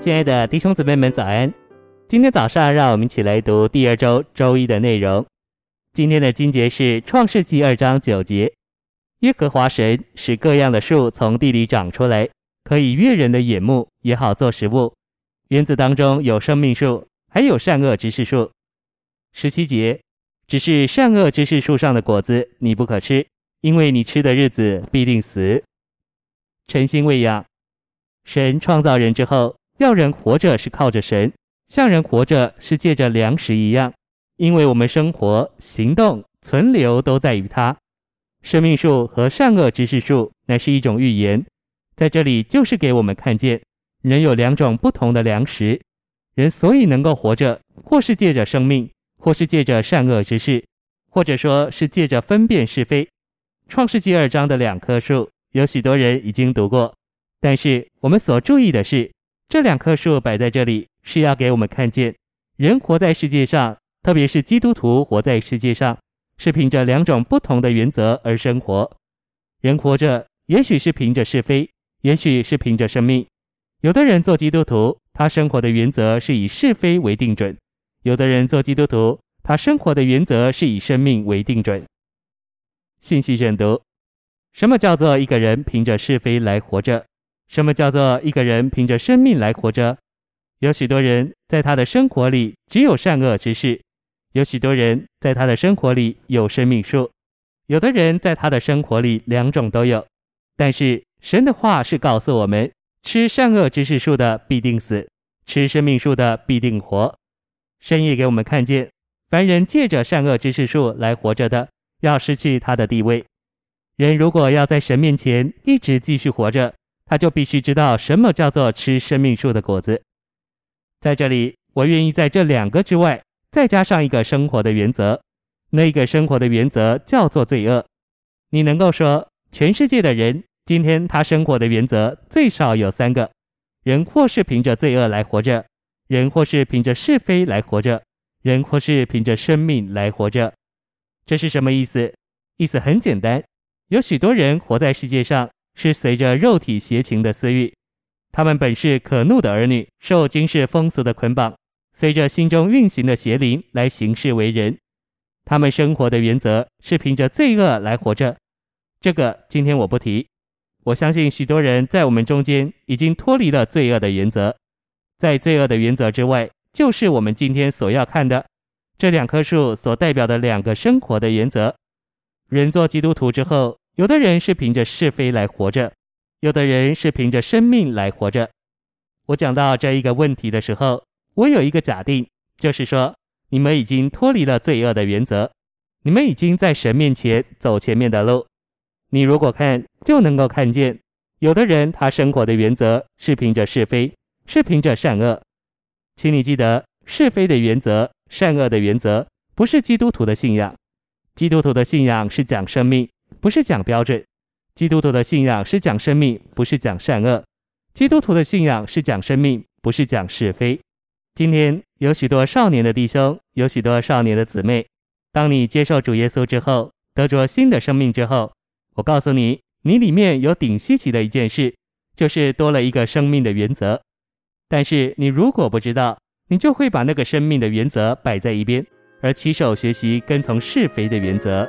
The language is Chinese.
亲爱的弟兄姊妹们，早安！今天早上，让我们一起来读第二周周一的内容。今天的经节是创世纪二章九节：耶和华神使各样的树从地里长出来，可以悦人的眼目，也好做食物。园子当中有生命树，还有善恶知识树。十七节：只是善恶知识树上的果子你不可吃，因为你吃的日子必定死。诚心喂养，神创造人之后。要人活着是靠着神，像人活着是借着粮食一样，因为我们生活、行动、存留都在于他。生命树和善恶知识树乃是一种预言，在这里就是给我们看见，人有两种不同的粮食，人所以能够活着，或是借着生命，或是借着善恶知识，或者说是借着分辨是非。创世纪二章的两棵树，有许多人已经读过，但是我们所注意的是。这两棵树摆在这里，是要给我们看见，人活在世界上，特别是基督徒活在世界上，是凭着两种不同的原则而生活。人活着，也许是凭着是非，也许是凭着生命。有的人做基督徒，他生活的原则是以是非为定准；有的人做基督徒，他生活的原则是以生命为定准。信息选读：什么叫做一个人凭着是非来活着？什么叫做一个人凭着生命来活着？有许多人在他的生活里只有善恶之事，有许多人在他的生活里有生命树，有的人在他的生活里两种都有。但是神的话是告诉我们：吃善恶之事树的必定死，吃生命树的必定活。神也给我们看见，凡人借着善恶之事树来活着的，要失去他的地位。人如果要在神面前一直继续活着，他就必须知道什么叫做吃生命树的果子。在这里，我愿意在这两个之外再加上一个生活的原则。那个生活的原则叫做罪恶。你能够说，全世界的人今天他生活的原则最少有三个：人或是凭着罪恶来活着，人或是凭着是非来活着，人或是凭着生命来活着。这是什么意思？意思很简单，有许多人活在世界上。是随着肉体邪情的私欲，他们本是可怒的儿女，受今世风俗的捆绑，随着心中运行的邪灵来行事为人。他们生活的原则是凭着罪恶来活着。这个今天我不提。我相信许多人在我们中间已经脱离了罪恶的原则，在罪恶的原则之外，就是我们今天所要看的这两棵树所代表的两个生活的原则。人做基督徒之后。有的人是凭着是非来活着，有的人是凭着生命来活着。我讲到这一个问题的时候，我有一个假定，就是说你们已经脱离了罪恶的原则，你们已经在神面前走前面的路。你如果看，就能够看见，有的人他生活的原则是凭着是非，是凭着善恶。请你记得，是非的原则、善恶的原则，不是基督徒的信仰。基督徒的信仰是讲生命。不是讲标准，基督徒的信仰是讲生命，不是讲善恶。基督徒的信仰是讲生命，不是讲是非。今天有许多少年的弟兄，有许多少年的姊妹。当你接受主耶稣之后，得着新的生命之后，我告诉你，你里面有顶稀奇的一件事，就是多了一个生命的原则。但是你如果不知道，你就会把那个生命的原则摆在一边，而起手学习跟从是非的原则。